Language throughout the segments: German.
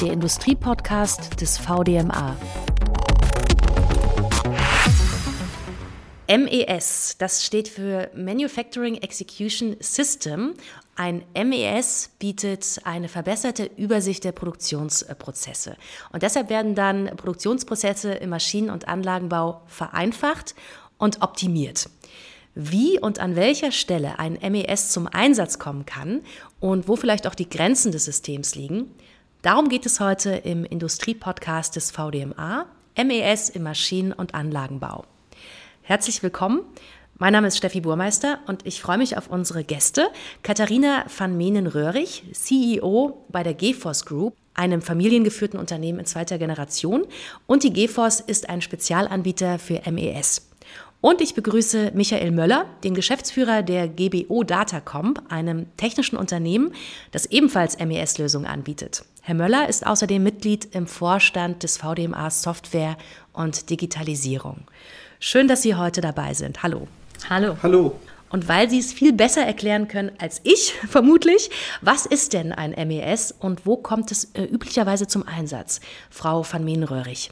der Industriepodcast des VDMA. MES, das steht für Manufacturing Execution System. Ein MES bietet eine verbesserte Übersicht der Produktionsprozesse. Und deshalb werden dann Produktionsprozesse im Maschinen- und Anlagenbau vereinfacht und optimiert wie und an welcher Stelle ein MES zum Einsatz kommen kann und wo vielleicht auch die Grenzen des Systems liegen. Darum geht es heute im Industriepodcast des VDMA, MES im Maschinen- und Anlagenbau. Herzlich willkommen. Mein Name ist Steffi Burmeister und ich freue mich auf unsere Gäste. Katharina van Menen-Röhrig, CEO bei der GeForce Group, einem familiengeführten Unternehmen in zweiter Generation. Und die GeForce ist ein Spezialanbieter für MES. Und ich begrüße Michael Möller, den Geschäftsführer der GBO Datacomp, einem technischen Unternehmen, das ebenfalls MES-Lösungen anbietet. Herr Möller ist außerdem Mitglied im Vorstand des VDMA Software und Digitalisierung. Schön, dass Sie heute dabei sind. Hallo. Hallo. Hallo. Und weil Sie es viel besser erklären können als ich, vermutlich, was ist denn ein MES und wo kommt es äh, üblicherweise zum Einsatz? Frau van Meenröhrig.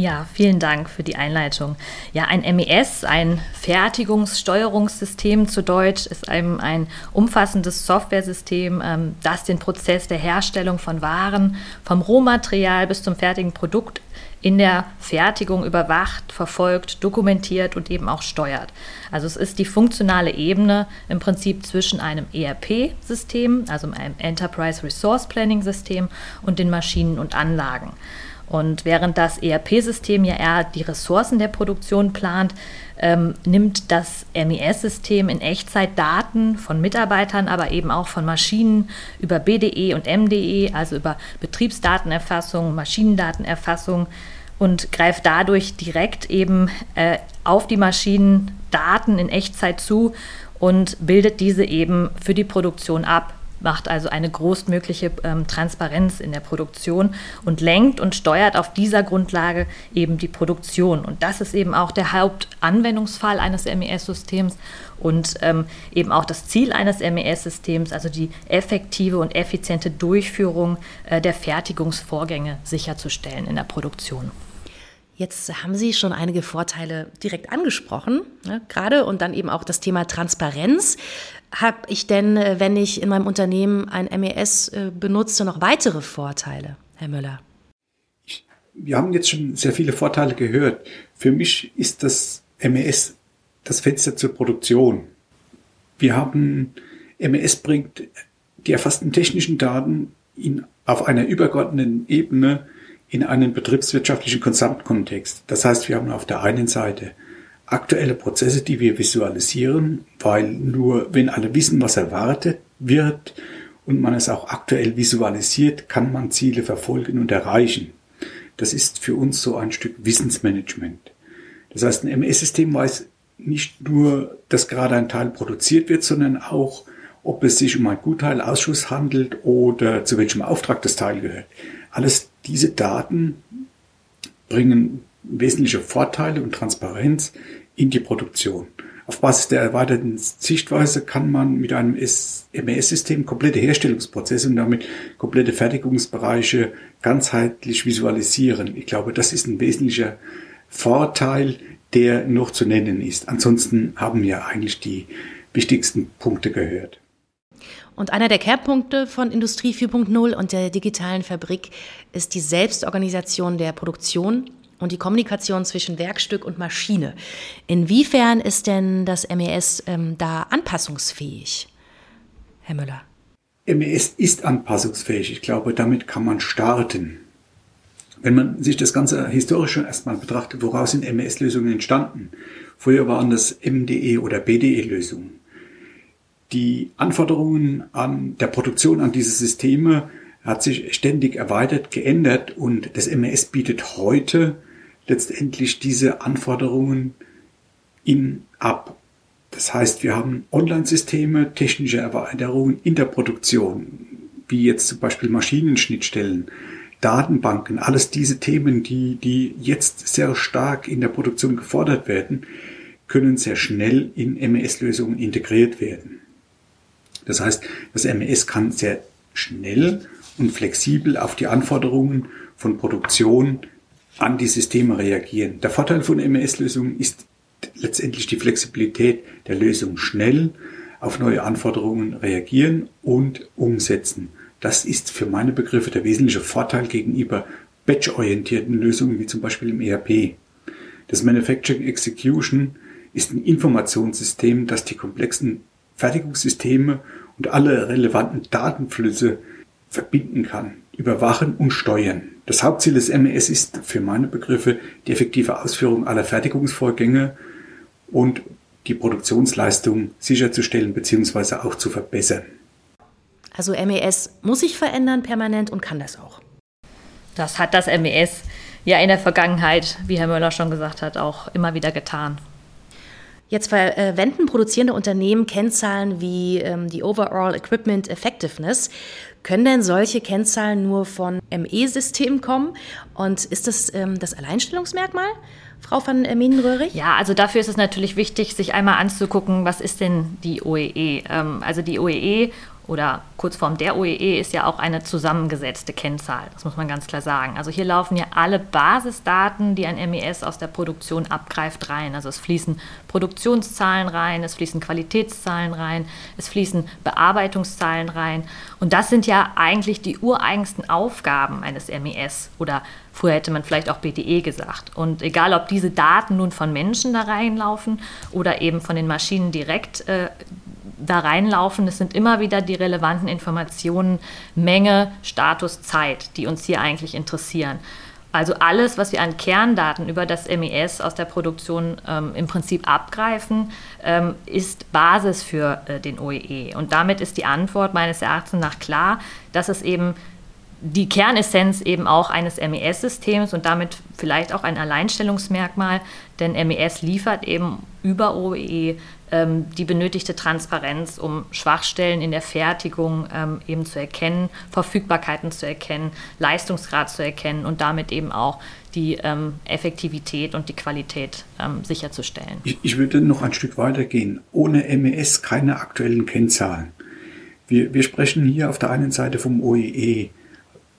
Ja, vielen Dank für die Einleitung. Ja, ein MES, ein Fertigungssteuerungssystem zu Deutsch, ist einem ein umfassendes Softwaresystem, ähm, das den Prozess der Herstellung von Waren vom Rohmaterial bis zum fertigen Produkt in der Fertigung überwacht, verfolgt, dokumentiert und eben auch steuert. Also es ist die funktionale Ebene im Prinzip zwischen einem ERP-System, also einem Enterprise Resource Planning System und den Maschinen und Anlagen. Und während das ERP-System ja eher die Ressourcen der Produktion plant, ähm, nimmt das MES-System in Echtzeit Daten von Mitarbeitern, aber eben auch von Maschinen über BDE und MDE, also über Betriebsdatenerfassung, Maschinendatenerfassung und greift dadurch direkt eben äh, auf die Maschinen Daten in Echtzeit zu und bildet diese eben für die Produktion ab macht also eine großmögliche ähm, Transparenz in der Produktion und lenkt und steuert auf dieser Grundlage eben die Produktion. Und das ist eben auch der Hauptanwendungsfall eines MES-Systems und ähm, eben auch das Ziel eines MES-Systems, also die effektive und effiziente Durchführung äh, der Fertigungsvorgänge sicherzustellen in der Produktion. Jetzt haben Sie schon einige Vorteile direkt angesprochen, ne, gerade und dann eben auch das Thema Transparenz. Habe ich denn, äh, wenn ich in meinem Unternehmen ein MES äh, benutze, noch weitere Vorteile, Herr Müller? Wir haben jetzt schon sehr viele Vorteile gehört. Für mich ist das MES das Fenster zur Produktion. Wir haben, MES bringt die erfassten technischen Daten in, auf einer übergeordneten Ebene in einen betriebswirtschaftlichen Gesamtkontext. Das heißt, wir haben auf der einen Seite aktuelle Prozesse, die wir visualisieren, weil nur wenn alle wissen, was erwartet wird und man es auch aktuell visualisiert, kann man Ziele verfolgen und erreichen. Das ist für uns so ein Stück Wissensmanagement. Das heißt, ein MS-System weiß nicht nur, dass gerade ein Teil produziert wird, sondern auch, ob es sich um einen Gutteilausschuss handelt oder zu welchem Auftrag das Teil gehört. Alles diese Daten bringen wesentliche Vorteile und Transparenz in die Produktion. Auf Basis der erweiterten Sichtweise kann man mit einem MES-System komplette Herstellungsprozesse und damit komplette Fertigungsbereiche ganzheitlich visualisieren. Ich glaube, das ist ein wesentlicher Vorteil, der noch zu nennen ist. Ansonsten haben wir eigentlich die wichtigsten Punkte gehört. Und einer der Kernpunkte von Industrie 4.0 und der digitalen Fabrik ist die Selbstorganisation der Produktion und die Kommunikation zwischen Werkstück und Maschine. Inwiefern ist denn das MES ähm, da anpassungsfähig, Herr Müller? MES ist anpassungsfähig. Ich glaube, damit kann man starten. Wenn man sich das Ganze historisch schon erstmal betrachtet, woraus sind MES-Lösungen entstanden? Früher waren das MDE oder BDE-Lösungen die Anforderungen an der Produktion an diese Systeme hat sich ständig erweitert, geändert und das MES bietet heute letztendlich diese Anforderungen in ab. Das heißt, wir haben Online-Systeme, technische Erweiterungen in der Produktion, wie jetzt zum Beispiel Maschinenschnittstellen, Datenbanken, alles diese Themen, die, die jetzt sehr stark in der Produktion gefordert werden, können sehr schnell in MES-Lösungen integriert werden. Das heißt, das MES kann sehr schnell und flexibel auf die Anforderungen von Produktion an die Systeme reagieren. Der Vorteil von MES-Lösungen ist letztendlich die Flexibilität der Lösung schnell auf neue Anforderungen reagieren und umsetzen. Das ist für meine Begriffe der wesentliche Vorteil gegenüber batch-orientierten Lösungen wie zum Beispiel im ERP. Das Manufacturing Execution ist ein Informationssystem, das die komplexen Fertigungssysteme und alle relevanten Datenflüsse verbinden kann, überwachen und steuern. Das Hauptziel des MES ist für meine Begriffe die effektive Ausführung aller Fertigungsvorgänge und die Produktionsleistung sicherzustellen bzw. auch zu verbessern. Also MES muss sich verändern permanent und kann das auch. Das hat das MES ja in der Vergangenheit, wie Herr Möller schon gesagt hat, auch immer wieder getan. Jetzt verwenden produzierende Unternehmen Kennzahlen wie ähm, die Overall Equipment Effectiveness. Können denn solche Kennzahlen nur von ME-Systemen kommen? Und ist das ähm, das Alleinstellungsmerkmal? Frau van Meenenröhrig? Ja, also dafür ist es natürlich wichtig, sich einmal anzugucken, was ist denn die OEE? Ähm, also die OEE oder Kurzform der OEE ist ja auch eine zusammengesetzte Kennzahl. Das muss man ganz klar sagen. Also hier laufen ja alle Basisdaten, die ein MES aus der Produktion abgreift, rein. Also es fließen Produktionszahlen rein, es fließen Qualitätszahlen rein, es fließen Bearbeitungszahlen rein. Und das sind ja eigentlich die ureigensten Aufgaben eines MES oder Früher hätte man vielleicht auch BDE gesagt. Und egal, ob diese Daten nun von Menschen da reinlaufen oder eben von den Maschinen direkt äh, da reinlaufen. Es sind immer wieder die relevanten Informationen, Menge, Status, Zeit, die uns hier eigentlich interessieren. Also alles, was wir an Kerndaten über das MES aus der Produktion ähm, im Prinzip abgreifen, ähm, ist Basis für äh, den OEE. Und damit ist die Antwort meines Erachtens nach klar, dass es eben die Kernessenz eben auch eines MES-Systems und damit vielleicht auch ein Alleinstellungsmerkmal, denn MES liefert eben über OEE ähm, die benötigte Transparenz, um Schwachstellen in der Fertigung ähm, eben zu erkennen, Verfügbarkeiten zu erkennen, Leistungsgrad zu erkennen und damit eben auch die ähm, Effektivität und die Qualität ähm, sicherzustellen. Ich, ich würde noch ein Stück weiter gehen. Ohne MES keine aktuellen Kennzahlen. Wir, wir sprechen hier auf der einen Seite vom OEE.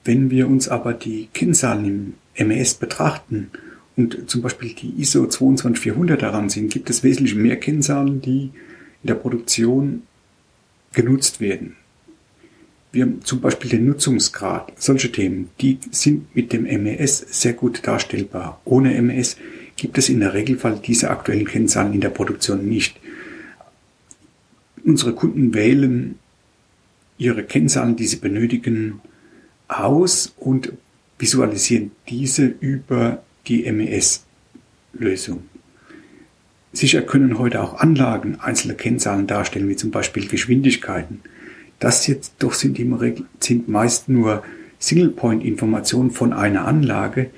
Wenn wir uns aber die Kennzahlen im MES betrachten und zum Beispiel die ISO 22400 daran sind, gibt es wesentlich mehr Kennzahlen, die in der Produktion genutzt werden. Wir haben zum Beispiel den Nutzungsgrad, solche Themen, die sind mit dem MES sehr gut darstellbar. Ohne MES gibt es in der Regelfall diese aktuellen Kennzahlen in der Produktion nicht. Unsere Kunden wählen ihre Kennzahlen, die sie benötigen, aus und visualisieren diese über die MES-Lösung. Sicher können heute auch Anlagen einzelne Kennzahlen darstellen, wie zum Beispiel Geschwindigkeiten. Das jetzt doch sind, im Regel, sind meist nur Single-Point-Informationen von einer Anlage,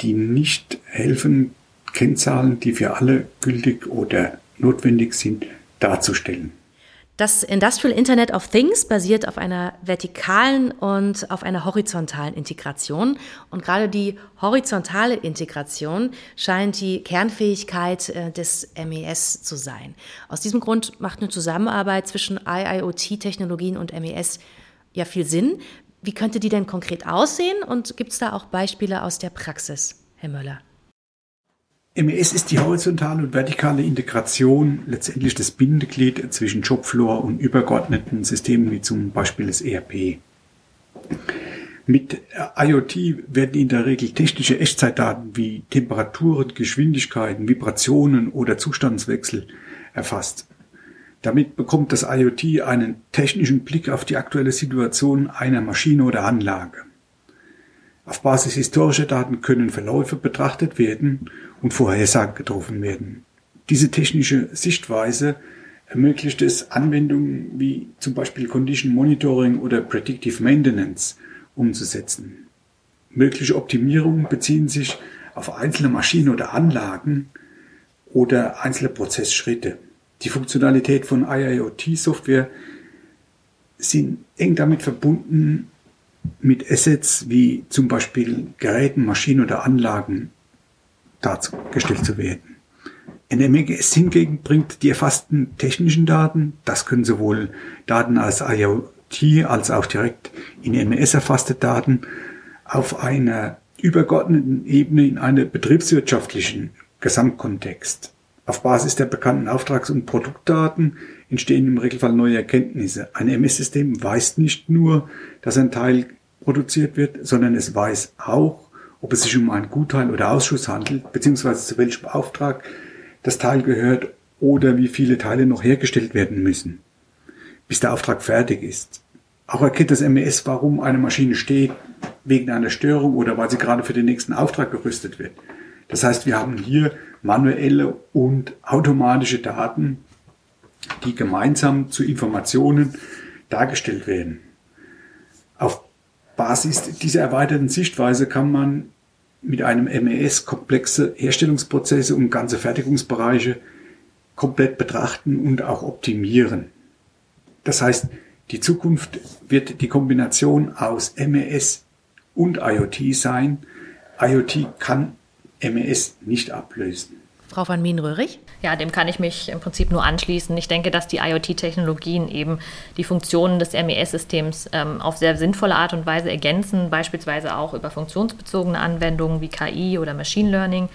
die nicht helfen, Kennzahlen, die für alle gültig oder notwendig sind, darzustellen. Das Industrial Internet of Things basiert auf einer vertikalen und auf einer horizontalen Integration. Und gerade die horizontale Integration scheint die Kernfähigkeit äh, des MES zu sein. Aus diesem Grund macht eine Zusammenarbeit zwischen IIoT-Technologien und MES ja viel Sinn. Wie könnte die denn konkret aussehen? Und gibt es da auch Beispiele aus der Praxis, Herr Möller? MES ist die horizontale und vertikale Integration, letztendlich das Bindeglied zwischen Shopfloor und übergeordneten Systemen wie zum Beispiel das ERP. Mit IoT werden in der Regel technische Echtzeitdaten wie Temperaturen, Geschwindigkeiten, Vibrationen oder Zustandswechsel erfasst. Damit bekommt das IoT einen technischen Blick auf die aktuelle Situation einer Maschine oder Anlage. Auf Basis historischer Daten können Verläufe betrachtet werden und Vorhersagen getroffen werden. Diese technische Sichtweise ermöglicht es, Anwendungen wie zum Beispiel Condition Monitoring oder Predictive Maintenance umzusetzen. Mögliche Optimierungen beziehen sich auf einzelne Maschinen oder Anlagen oder einzelne Prozessschritte. Die Funktionalität von IIoT-Software sind eng damit verbunden, mit Assets wie zum Beispiel Geräten, Maschinen oder Anlagen dargestellt zu werden. NMES hingegen bringt die erfassten technischen Daten, das können sowohl Daten aus IoT als auch direkt in MES erfasste Daten auf einer übergeordneten Ebene in einem betriebswirtschaftlichen Gesamtkontext. Auf Basis der bekannten Auftrags- und Produktdaten entstehen im Regelfall neue Erkenntnisse. Ein MS-System weiß nicht nur, dass ein Teil produziert wird, sondern es weiß auch, ob es sich um einen Gutteil oder Ausschuss handelt, beziehungsweise zu welchem Auftrag das Teil gehört oder wie viele Teile noch hergestellt werden müssen, bis der Auftrag fertig ist. Auch erkennt das MES, warum eine Maschine steht, wegen einer Störung oder weil sie gerade für den nächsten Auftrag gerüstet wird. Das heißt, wir haben hier manuelle und automatische Daten, die gemeinsam zu Informationen dargestellt werden. Auf Basis dieser erweiterten Sichtweise kann man mit einem MES komplexe Herstellungsprozesse und ganze Fertigungsbereiche komplett betrachten und auch optimieren. Das heißt, die Zukunft wird die Kombination aus MES und IoT sein. IoT kann MES nicht ablösen. Frau van Mien-Röhrig? Ja, dem kann ich mich im Prinzip nur anschließen. Ich denke, dass die IoT-Technologien eben die Funktionen des MES-Systems ähm, auf sehr sinnvolle Art und Weise ergänzen, beispielsweise auch über funktionsbezogene Anwendungen wie KI oder Machine Learning.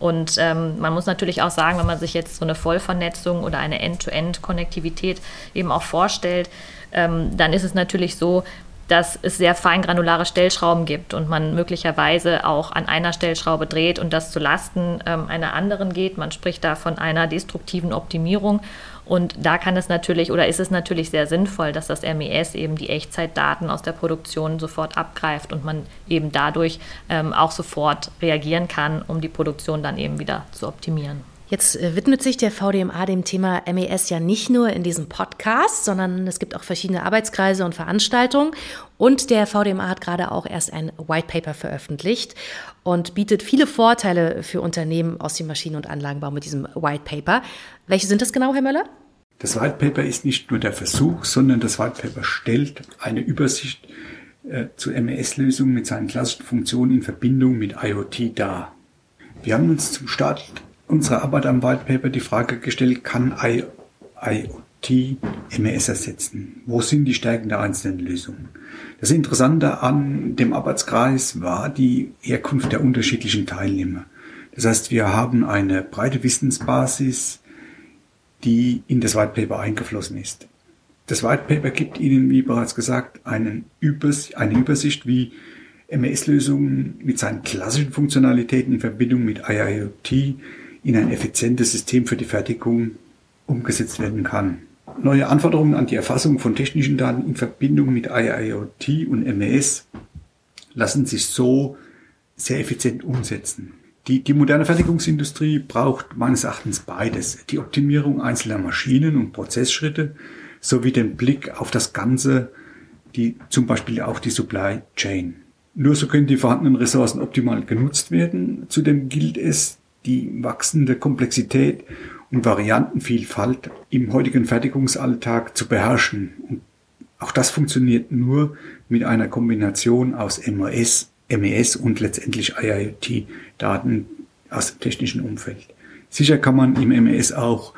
Und ähm, man muss natürlich auch sagen, wenn man sich jetzt so eine Vollvernetzung oder eine End-to-End-Konnektivität eben auch vorstellt, ähm, dann ist es natürlich so, dass es sehr feingranulare Stellschrauben gibt und man möglicherweise auch an einer Stellschraube dreht und das zu Lasten ähm, einer anderen geht. Man spricht da von einer destruktiven Optimierung. Und da kann es natürlich oder ist es natürlich sehr sinnvoll, dass das MES eben die Echtzeitdaten aus der Produktion sofort abgreift und man eben dadurch ähm, auch sofort reagieren kann, um die Produktion dann eben wieder zu optimieren. Jetzt äh, widmet sich der VDMA dem Thema MES ja nicht nur in diesem Podcast, sondern es gibt auch verschiedene Arbeitskreise und Veranstaltungen. Und der VDMA hat gerade auch erst ein White Paper veröffentlicht und bietet viele Vorteile für Unternehmen aus dem Maschinen- und Anlagenbau mit diesem White Paper. Welche sind das genau, Herr Möller? Das White Paper ist nicht nur der Versuch, sondern das White Paper stellt eine Übersicht äh, zu MES-Lösungen mit seinen klassischen Funktionen in Verbindung mit IoT dar. Wir haben uns zum Start unserer Arbeit am White Paper die Frage gestellt, kann IoT MES ersetzen? Wo sind die Stärken der einzelnen Lösungen? Das Interessante an dem Arbeitskreis war die Herkunft der unterschiedlichen Teilnehmer. Das heißt, wir haben eine breite Wissensbasis, die in das White Paper eingeflossen ist. Das White Paper gibt Ihnen, wie bereits gesagt, einen Übers eine Übersicht, wie MES-Lösungen mit seinen klassischen Funktionalitäten in Verbindung mit IIoT in ein effizientes System für die Fertigung umgesetzt werden kann. Neue Anforderungen an die Erfassung von technischen Daten in Verbindung mit IIoT und MES lassen sich so sehr effizient umsetzen. Die, die moderne Fertigungsindustrie braucht meines Erachtens beides. Die Optimierung einzelner Maschinen und Prozessschritte sowie den Blick auf das Ganze, die, zum Beispiel auch die Supply Chain. Nur so können die vorhandenen Ressourcen optimal genutzt werden. Zudem gilt es, die wachsende Komplexität und Variantenvielfalt im heutigen Fertigungsalltag zu beherrschen. Und auch das funktioniert nur mit einer Kombination aus MES, MES und letztendlich IIoT-Daten aus dem technischen Umfeld. Sicher kann man im MES auch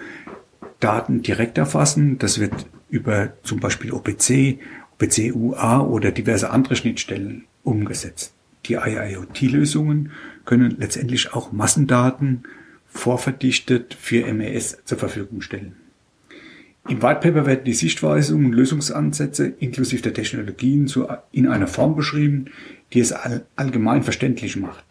Daten direkt erfassen. Das wird über zum Beispiel OPC, OPC UA oder diverse andere Schnittstellen umgesetzt. Die IIoT-Lösungen können letztendlich auch Massendaten vorverdichtet für MES zur Verfügung stellen. Im White Paper werden die Sichtweisungen und Lösungsansätze inklusive der Technologien in einer Form beschrieben, die es allgemein verständlich macht.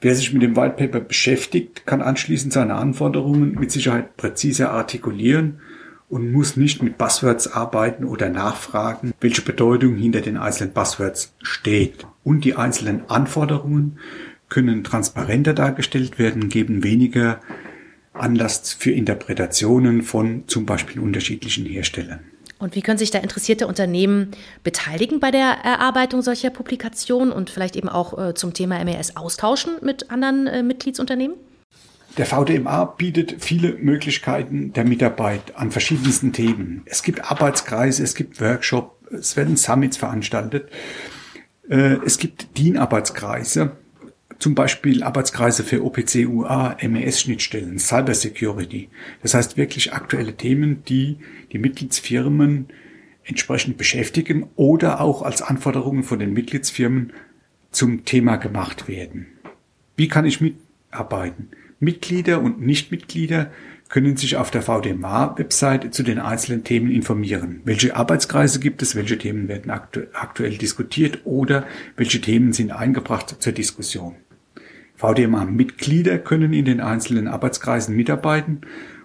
Wer sich mit dem White Paper beschäftigt, kann anschließend seine Anforderungen mit Sicherheit präziser artikulieren und muss nicht mit Buzzwords arbeiten oder nachfragen, welche Bedeutung hinter den einzelnen Buzzwords steht. Und die einzelnen Anforderungen können transparenter dargestellt werden, geben weniger Anlass für Interpretationen von zum Beispiel unterschiedlichen Herstellern. Und wie können sich da interessierte Unternehmen beteiligen bei der Erarbeitung solcher Publikationen und vielleicht eben auch äh, zum Thema MES austauschen mit anderen äh, Mitgliedsunternehmen? Der VDMA bietet viele Möglichkeiten der Mitarbeit an verschiedensten Themen. Es gibt Arbeitskreise, es gibt Workshops, es werden Summits veranstaltet, äh, es gibt DIN-Arbeitskreise, zum Beispiel Arbeitskreise für OPC-UA, MES-Schnittstellen, Cybersecurity. Das heißt wirklich aktuelle Themen, die die Mitgliedsfirmen entsprechend beschäftigen oder auch als Anforderungen von den Mitgliedsfirmen zum Thema gemacht werden. Wie kann ich mitarbeiten? Mitglieder und Nichtmitglieder können sich auf der VDMA-Website zu den einzelnen Themen informieren. Welche Arbeitskreise gibt es, welche Themen werden aktu aktuell diskutiert oder welche Themen sind eingebracht zur Diskussion. VDMA-Mitglieder können in den einzelnen Arbeitskreisen mitarbeiten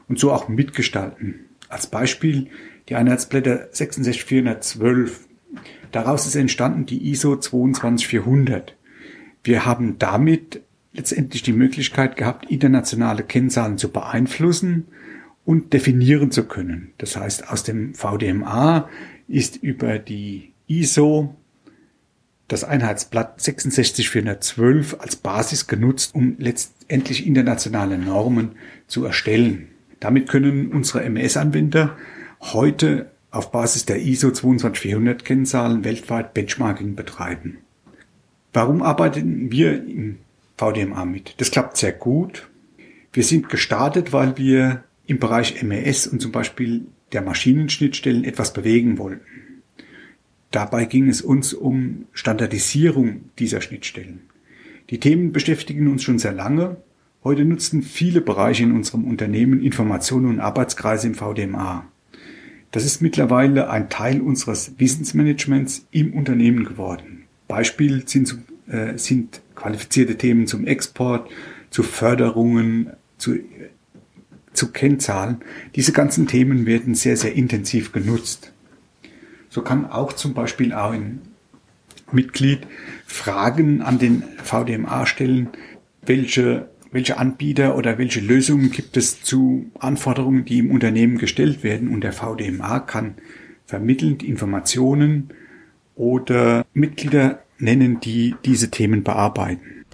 und so auch mitgestalten. Als Beispiel die Einheitsblätter 66412. Daraus ist entstanden die ISO 22400. Wir haben damit letztendlich die Möglichkeit gehabt, internationale Kennzahlen zu beeinflussen und definieren zu können. Das heißt, aus dem VDMA ist über die ISO das Einheitsblatt 66412 als Basis genutzt, um letztendlich internationale Normen zu erstellen. Damit können unsere MS-Anwender heute auf Basis der ISO 22400 Kennzahlen weltweit Benchmarking betreiben. Warum arbeiten wir im VDMA mit? Das klappt sehr gut. Wir sind gestartet, weil wir im Bereich MES und zum Beispiel der Maschinenschnittstellen etwas bewegen wollten. Dabei ging es uns um Standardisierung dieser Schnittstellen. Die Themen beschäftigen uns schon sehr lange. Heute nutzen viele Bereiche in unserem Unternehmen Informationen und Arbeitskreise im VDMA. Das ist mittlerweile ein Teil unseres Wissensmanagements im Unternehmen geworden. Beispiel sind, äh, sind qualifizierte Themen zum Export, zu Förderungen, zu, zu Kennzahlen. Diese ganzen Themen werden sehr, sehr intensiv genutzt. So kann auch zum Beispiel auch ein Mitglied Fragen an den VDMA stellen, welche welche Anbieter oder welche Lösungen gibt es zu Anforderungen, die im Unternehmen gestellt werden. Und der VDMA kann vermittelnd Informationen oder Mitglieder nennen, die diese Themen bearbeiten.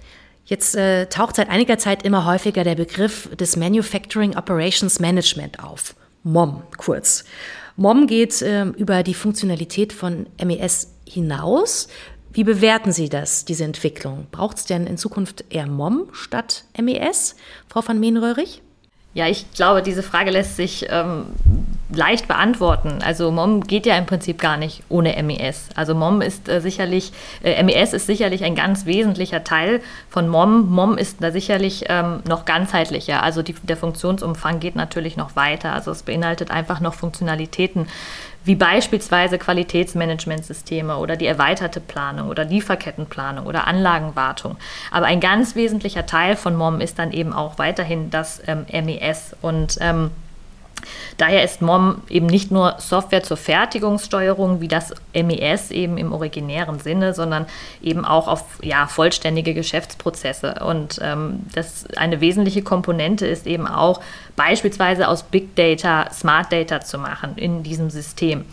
Jetzt äh, taucht seit einiger Zeit immer häufiger der Begriff des Manufacturing Operations Management auf. MOM kurz. MOM geht äh, über die Funktionalität von MES hinaus. Wie bewerten Sie das, diese Entwicklung? Braucht es denn in Zukunft eher MOM statt MES, Frau van Meenröhrig? Ja, ich glaube, diese Frage lässt sich ähm, leicht beantworten. Also MOM geht ja im Prinzip gar nicht ohne MES. Also MOM ist äh, sicherlich, äh, MES ist sicherlich ein ganz wesentlicher Teil von MOM. MOM ist da sicherlich ähm, noch ganzheitlicher. Also die, der Funktionsumfang geht natürlich noch weiter. Also es beinhaltet einfach noch Funktionalitäten, wie beispielsweise Qualitätsmanagementsysteme oder die erweiterte Planung oder Lieferkettenplanung oder Anlagenwartung. Aber ein ganz wesentlicher Teil von MOM ist dann eben auch weiterhin das ähm, MES und ähm, Daher ist MOM eben nicht nur Software zur Fertigungssteuerung wie das MES eben im originären Sinne, sondern eben auch auf ja, vollständige Geschäftsprozesse. Und ähm, das eine wesentliche Komponente ist eben auch beispielsweise aus Big Data Smart Data zu machen in diesem System.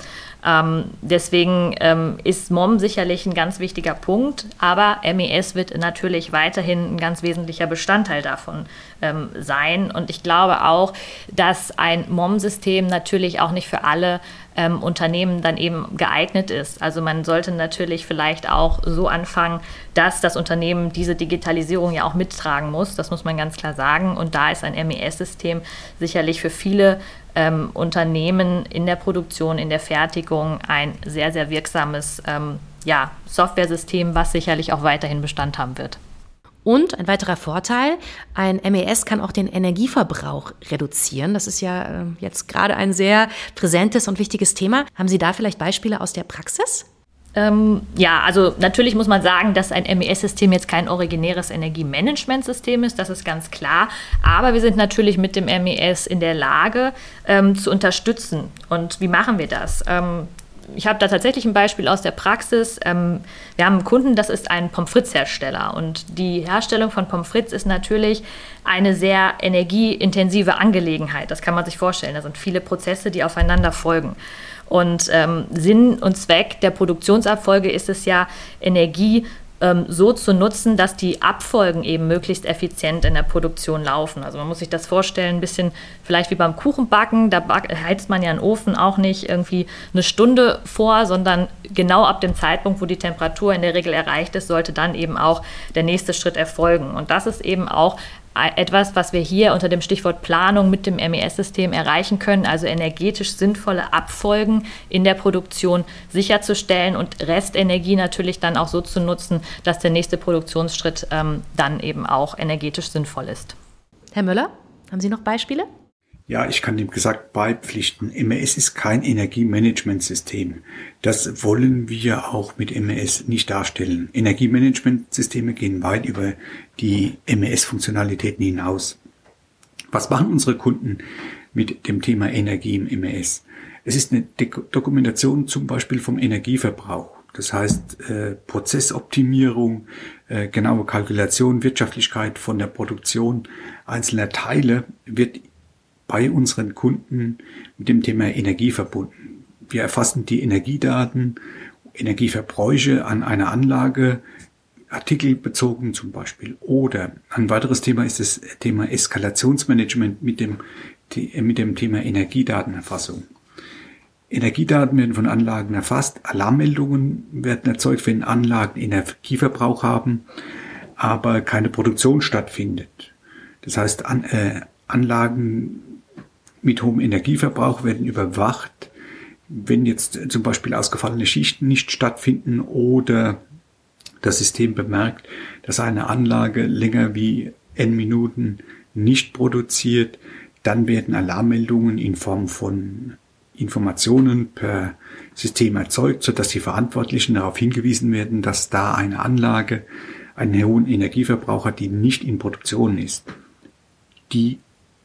Ähm, deswegen ähm, ist MOM sicherlich ein ganz wichtiger Punkt, aber MES wird natürlich weiterhin ein ganz wesentlicher Bestandteil davon ähm, sein. Und ich glaube auch, dass ein MOM-System natürlich auch nicht für alle ähm, Unternehmen dann eben geeignet ist. Also man sollte natürlich vielleicht auch so anfangen, dass das Unternehmen diese Digitalisierung ja auch mittragen muss. Das muss man ganz klar sagen. Und da ist ein MES-System sicherlich für viele ähm, Unternehmen in der Produktion, in der Fertigung ein sehr, sehr wirksames ähm, ja, Software-System, was sicherlich auch weiterhin Bestand haben wird. Und ein weiterer Vorteil, ein MES kann auch den Energieverbrauch reduzieren. Das ist ja äh, jetzt gerade ein sehr präsentes und wichtiges Thema. Haben Sie da vielleicht Beispiele aus der Praxis? Ähm, ja, also natürlich muss man sagen, dass ein MES-System jetzt kein originäres Energiemanagementsystem ist, das ist ganz klar. Aber wir sind natürlich mit dem MES in der Lage ähm, zu unterstützen. Und wie machen wir das? Ähm, ich habe da tatsächlich ein Beispiel aus der Praxis. Ähm, wir haben einen Kunden, das ist ein Pommes frites-Hersteller. Und die Herstellung von Pommes frites ist natürlich eine sehr energieintensive Angelegenheit. Das kann man sich vorstellen. Da sind viele Prozesse, die aufeinander folgen. Und ähm, Sinn und Zweck der Produktionsabfolge ist es ja, Energie ähm, so zu nutzen, dass die Abfolgen eben möglichst effizient in der Produktion laufen. Also man muss sich das vorstellen, ein bisschen vielleicht wie beim Kuchenbacken, da heizt man ja einen Ofen auch nicht irgendwie eine Stunde vor, sondern genau ab dem Zeitpunkt, wo die Temperatur in der Regel erreicht ist, sollte dann eben auch der nächste Schritt erfolgen. Und das ist eben auch etwas, was wir hier unter dem Stichwort Planung mit dem MES-System erreichen können, also energetisch sinnvolle Abfolgen in der Produktion sicherzustellen und Restenergie natürlich dann auch so zu nutzen, dass der nächste Produktionsschritt ähm, dann eben auch energetisch sinnvoll ist. Herr Müller, haben Sie noch Beispiele? Ja, ich kann dem gesagt beipflichten. MES ist kein Energiemanagementsystem. Das wollen wir auch mit MES nicht darstellen. Energiemanagementsysteme gehen weit über die MES-Funktionalitäten hinaus. Was machen unsere Kunden mit dem Thema Energie im MES? Es ist eine Dokumentation zum Beispiel vom Energieverbrauch. Das heißt äh, Prozessoptimierung, äh, genaue Kalkulation, Wirtschaftlichkeit von der Produktion einzelner Teile wird bei unseren Kunden mit dem Thema Energie verbunden. Wir erfassen die Energiedaten, Energieverbräuche an einer Anlage, artikelbezogen zum Beispiel. Oder ein weiteres Thema ist das Thema Eskalationsmanagement mit dem, mit dem Thema Energiedatenerfassung. Energiedaten werden von Anlagen erfasst, Alarmmeldungen werden erzeugt, wenn Anlagen Energieverbrauch haben, aber keine Produktion stattfindet. Das heißt, an, äh, Anlagen mit hohem Energieverbrauch werden überwacht, wenn jetzt zum Beispiel ausgefallene Schichten nicht stattfinden oder das System bemerkt, dass eine Anlage länger wie n Minuten nicht produziert, dann werden Alarmmeldungen in Form von Informationen per System erzeugt, sodass die Verantwortlichen darauf hingewiesen werden, dass da eine Anlage einen hohen Energieverbrauch hat, die nicht in Produktion ist. Die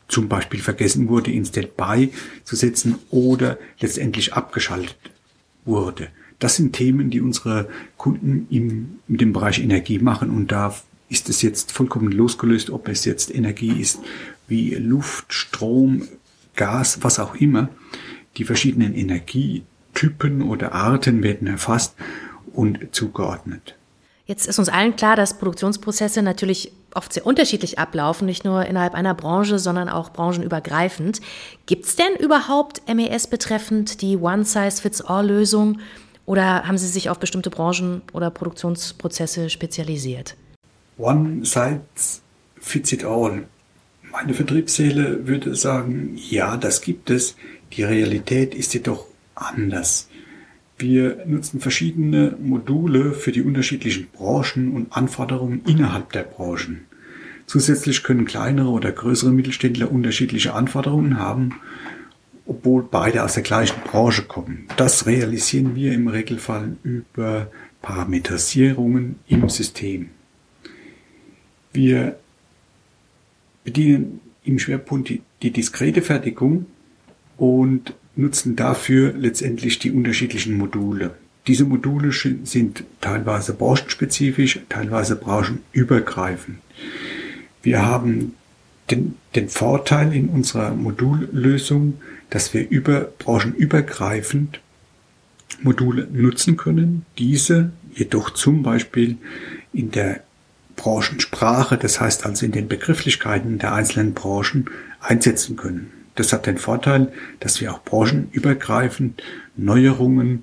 zum Beispiel vergessen wurde, in Standby zu setzen oder letztendlich abgeschaltet wurde. Das sind Themen, die unsere Kunden im, mit dem Bereich Energie machen und da ist es jetzt vollkommen losgelöst, ob es jetzt Energie ist wie Luft, Strom, Gas, was auch immer. Die verschiedenen Energietypen oder Arten werden erfasst und zugeordnet. Jetzt ist uns allen klar, dass Produktionsprozesse natürlich oft sehr unterschiedlich ablaufen, nicht nur innerhalb einer Branche, sondern auch branchenübergreifend. Gibt es denn überhaupt MES betreffend die One-Size-Fits-All-Lösung oder haben Sie sich auf bestimmte Branchen oder Produktionsprozesse spezialisiert? One-Size-Fits-It-All. Meine Vertriebsseele würde sagen, ja, das gibt es. Die Realität ist jedoch anders. Wir nutzen verschiedene Module für die unterschiedlichen Branchen und Anforderungen innerhalb der Branchen. Zusätzlich können kleinere oder größere Mittelständler unterschiedliche Anforderungen haben, obwohl beide aus der gleichen Branche kommen. Das realisieren wir im Regelfall über Parametrisierungen im System. Wir bedienen im Schwerpunkt die, die diskrete Fertigung und nutzen dafür letztendlich die unterschiedlichen Module. Diese Module sind teilweise branchenspezifisch, teilweise branchenübergreifend. Wir haben den, den Vorteil in unserer Modullösung, dass wir über branchenübergreifend Module nutzen können, diese jedoch zum Beispiel in der Branchensprache, das heißt also in den Begrifflichkeiten der einzelnen Branchen einsetzen können. Das hat den Vorteil, dass wir auch branchenübergreifend Neuerungen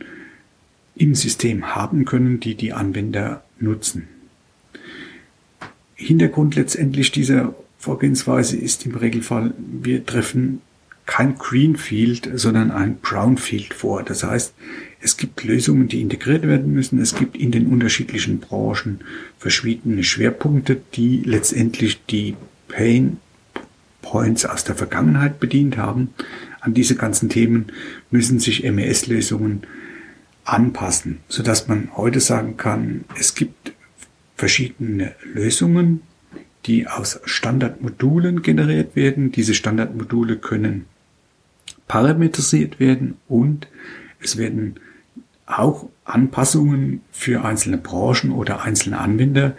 im System haben können, die die Anwender nutzen. Hintergrund letztendlich dieser Vorgehensweise ist im Regelfall, wir treffen kein Greenfield, sondern ein Brownfield vor. Das heißt, es gibt Lösungen, die integriert werden müssen. Es gibt in den unterschiedlichen Branchen verschiedene Schwerpunkte, die letztendlich die Pain Points aus der Vergangenheit bedient haben. An diese ganzen Themen müssen sich MES-Lösungen anpassen, sodass man heute sagen kann, es gibt verschiedene Lösungen, die aus Standardmodulen generiert werden. Diese Standardmodule können parametrisiert werden und es werden auch Anpassungen für einzelne Branchen oder einzelne Anwender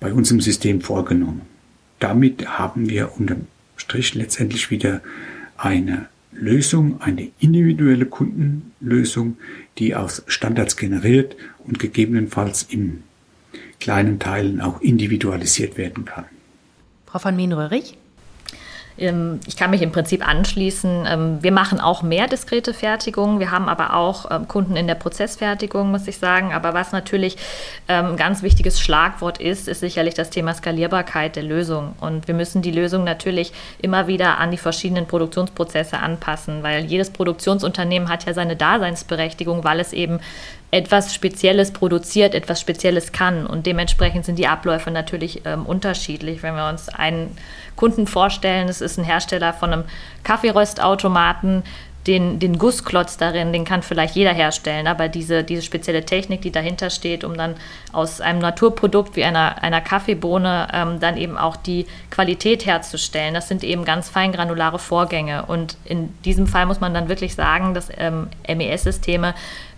bei uns im System vorgenommen. Damit haben wir unter Strich letztendlich wieder eine Lösung, eine individuelle Kundenlösung, die aus Standards generiert und gegebenenfalls in kleinen Teilen auch individualisiert werden kann. Frau von Mien-Röhrig? Ähm, ich kann mich im Prinzip anschließen. Ähm, wir machen auch mehr diskrete Fertigung. Wir haben aber auch ähm, Kunden in der Prozessfertigung, muss ich sagen. Aber was natürlich ein ganz wichtiges Schlagwort ist, ist sicherlich das Thema Skalierbarkeit der Lösung. Und wir müssen die Lösung natürlich immer wieder an die verschiedenen Produktionsprozesse anpassen, weil jedes Produktionsunternehmen hat ja seine Daseinsberechtigung, weil es eben etwas Spezielles produziert, etwas Spezielles kann. Und dementsprechend sind die Abläufe natürlich ähm, unterschiedlich. Wenn wir uns einen Kunden vorstellen, es ist ein Hersteller von einem Kaffeeröstautomaten, den, den Gussklotz darin, den kann vielleicht jeder herstellen, aber diese, diese spezielle Technik, die dahinter steht, um dann aus einem Naturprodukt wie einer, einer Kaffeebohne ähm, dann eben auch die Qualität herzustellen, das sind eben ganz feingranulare Vorgänge. Und in diesem Fall muss man dann wirklich sagen, dass ähm, MES-Systeme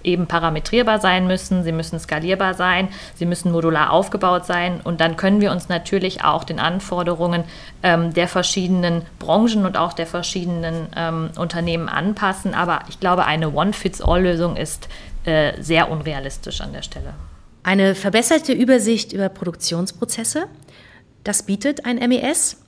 eben parametrierbar sein müssen, sie müssen skalierbar sein, sie müssen modular aufgebaut sein und dann können wir uns natürlich auch den Anforderungen ähm, der verschiedenen Branchen und auch der verschiedenen ähm, Unternehmen anpassen. Aber ich glaube, eine One-Fits-All-Lösung ist äh, sehr unrealistisch an der Stelle. Eine verbesserte Übersicht über Produktionsprozesse, das bietet ein MES.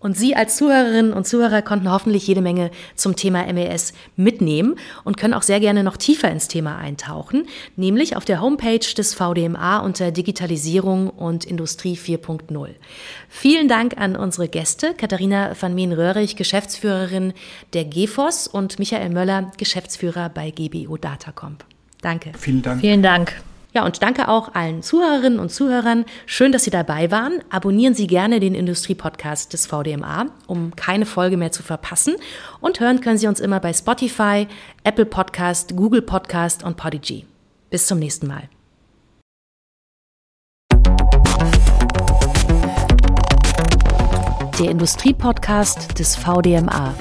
Und Sie als Zuhörerinnen und Zuhörer konnten hoffentlich jede Menge zum Thema MES mitnehmen und können auch sehr gerne noch tiefer ins Thema eintauchen, nämlich auf der Homepage des VDMA unter Digitalisierung und Industrie 4.0. Vielen Dank an unsere Gäste, Katharina van Meen-Röhrig, Geschäftsführerin der GEFOS und Michael Möller, Geschäftsführer bei GBO Datacomp. Danke. Vielen Dank. Vielen Dank. Ja, und danke auch allen Zuhörerinnen und Zuhörern. Schön, dass Sie dabei waren. Abonnieren Sie gerne den Industrie-Podcast des VDMA, um keine Folge mehr zu verpassen. Und hören können Sie uns immer bei Spotify, Apple Podcast, Google Podcast und Podigy. Bis zum nächsten Mal. Der Industrie-Podcast des VDMA.